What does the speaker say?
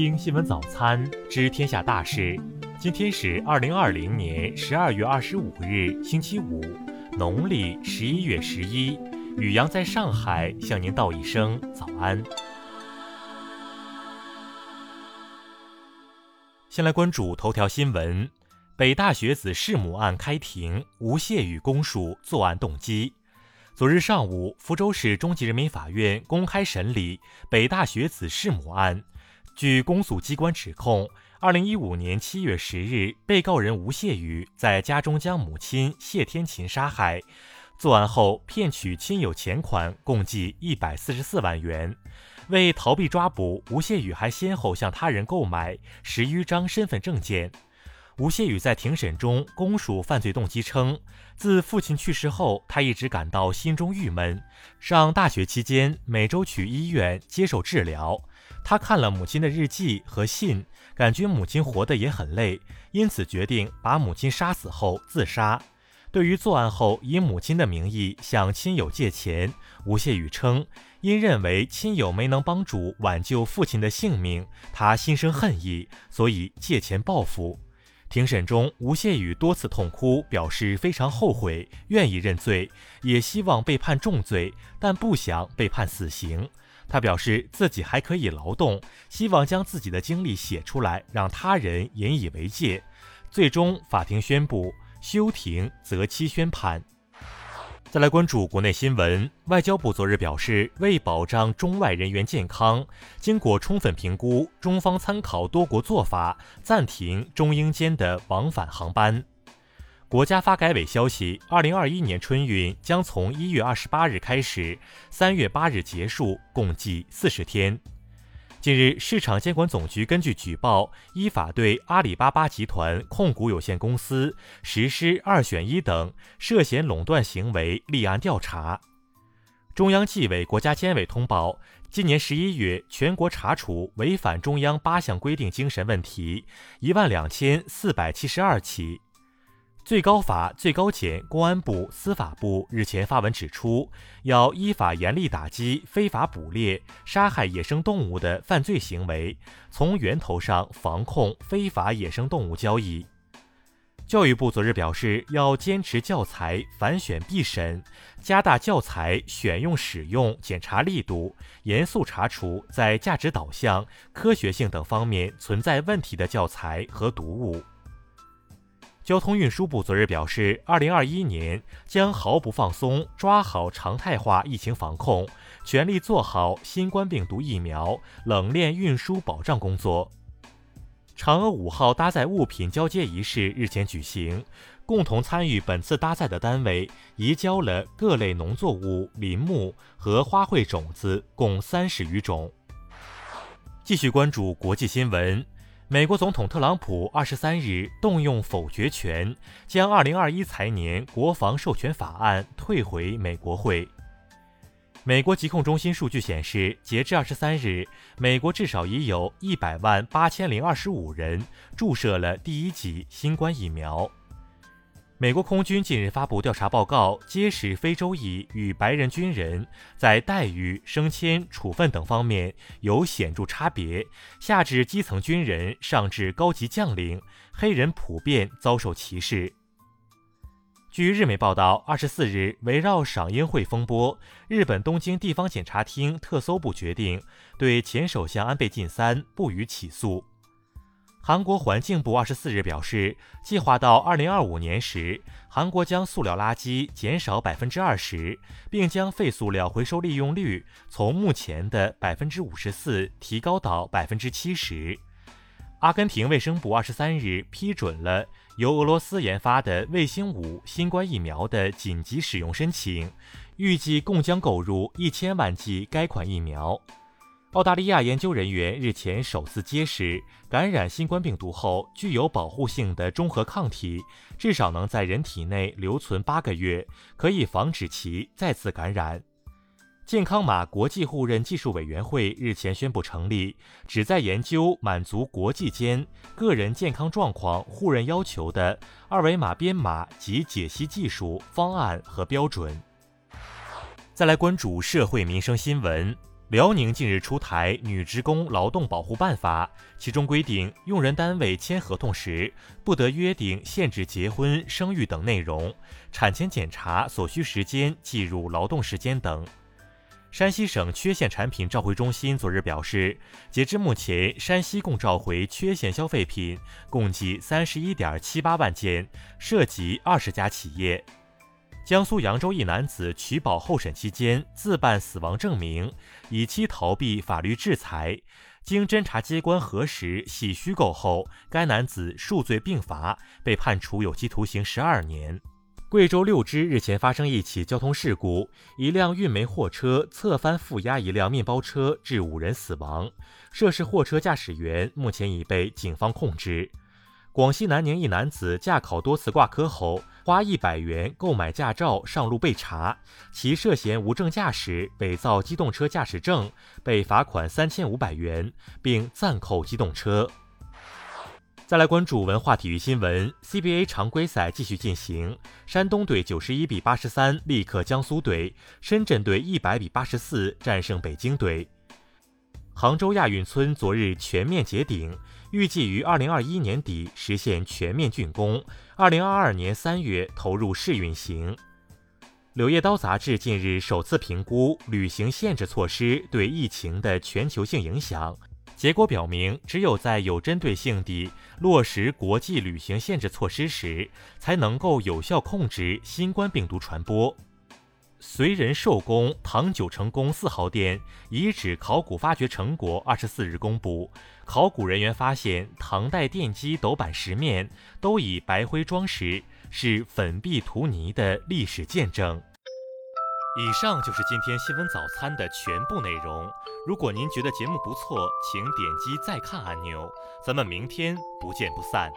听新闻早餐，知天下大事。今天是二零二零年十二月二十五日，星期五，农历十一月十一。雨阳在上海向您道一声早安。先来关注头条新闻：北大学子弑母案开庭，吴谢宇供述作案动机。昨日上午，福州市中级人民法院公开审理北大学子弑母案。据公诉机关指控，二零一五年七月十日，被告人吴谢宇在家中将母亲谢天琴杀害，作案后骗取亲友钱款共计一百四十四万元。为逃避抓捕，吴谢宇还先后向他人购买十余张身份证件。吴谢宇在庭审中供述犯罪动机称，自父亲去世后，他一直感到心中郁闷。上大学期间，每周去医院接受治疗。他看了母亲的日记和信，感觉母亲活得也很累，因此决定把母亲杀死后自杀。对于作案后以母亲的名义向亲友借钱，吴谢宇称，因认为亲友没能帮助挽救父亲的性命，他心生恨意，所以借钱报复。庭审中，吴谢宇多次痛哭，表示非常后悔，愿意认罪，也希望被判重罪，但不想被判死刑。他表示自己还可以劳动，希望将自己的经历写出来，让他人引以为戒。最终，法庭宣布休庭择期宣判。再来关注国内新闻，外交部昨日表示，为保障中外人员健康，经过充分评估，中方参考多国做法，暂停中英间的往返航班。国家发改委消息，二零二一年春运将从一月二十八日开始，三月八日结束，共计四十天。近日，市场监管总局根据举报，依法对阿里巴巴集团控股有限公司实施“二选一”等涉嫌垄断行为立案调查。中央纪委国家监委通报，今年十一月，全国查处违反中央八项规定精神问题一万两千四百七十二起。最高法、最高检、公安部、司法部日前发文指出，要依法严厉打击非法捕猎、杀害野生动物的犯罪行为，从源头上防控非法野生动物交易。教育部昨日表示，要坚持教材反选必审，加大教材选用、使用检查力度，严肃查处在价值导向、科学性等方面存在问题的教材和读物。交通运输部昨日表示，二零二一年将毫不放松，抓好常态化疫情防控，全力做好新冠病毒疫苗冷链运输保障工作。嫦娥五号搭载物品交接仪式日前举行，共同参与本次搭载的单位移交了各类农作物、林木和花卉种子共三十余种。继续关注国际新闻。美国总统特朗普二十三日动用否决权，将二零二一财年国防授权法案退回美国会。美国疾控中心数据显示，截至二十三日，美国至少已有一百万八千零二十五人注射了第一剂新冠疫苗。美国空军近日发布调查报告，揭示非洲裔与白人军人在待遇、升迁、处分等方面有显著差别，下至基层军人，上至高级将领，黑人普遍遭受歧视。据日媒报道，二十四日，围绕赏樱会风波，日本东京地方检察厅特搜部决定对前首相安倍晋三不予起诉。韩国环境部二十四日表示，计划到二零二五年时，韩国将塑料垃圾减少百分之二十，并将废塑料回收利用率从目前的百分之五十四提高到百分之七十。阿根廷卫生部二十三日批准了由俄罗斯研发的卫星五新冠疫苗的紧急使用申请，预计共将购入一千万剂该款疫苗。澳大利亚研究人员日前首次揭示，感染新冠病毒后具有保护性的中和抗体，至少能在人体内留存八个月，可以防止其再次感染。健康码国际互认技术委员会日前宣布成立，旨在研究满足国际间个人健康状况互认要求的二维码编码及解析技术方案和标准。再来关注社会民生新闻。辽宁近日出台《女职工劳动保护办法》，其中规定，用人单位签合同时不得约定限制结婚、生育等内容，产前检查所需时间计入劳动时间等。山西省缺陷产品召回中心昨日表示，截至目前，山西共召回缺陷消费品共计三十一点七八万件，涉及二十家企业。江苏扬州一男子取保候审期间自办死亡证明，以期逃避法律制裁。经侦查机关核实系虚构后，该男子数罪并罚，被判处有期徒刑十二年。贵州六支日前发生一起交通事故，一辆运煤货车侧翻负压一辆面包车，致五人死亡。涉事货车驾驶员目前已被警方控制。广西南宁一男子驾考多次挂科后，花一百元购买驾照上路被查，其涉嫌无证驾驶、伪造机动车驾驶证，被罚款三千五百元，并暂扣机动车。再来关注文化体育新闻，CBA 常规赛继续进行，山东队九十一比八十三力克江苏队，深圳队一百比八十四战胜北京队。杭州亚运村昨日全面结顶，预计于二零二一年底实现全面竣工，二零二二年三月投入试运行。柳叶刀杂志近日首次评估旅行限制措施对疫情的全球性影响，结果表明，只有在有针对性地落实国际旅行限制措施时，才能够有效控制新冠病毒传播。燧人寿宫唐九成宫四号殿遗址考古发掘成果二十四日公布，考古人员发现唐代奠基斗板石面都以白灰装饰，是粉壁涂泥的历史见证。以上就是今天新闻早餐的全部内容。如果您觉得节目不错，请点击再看按钮。咱们明天不见不散。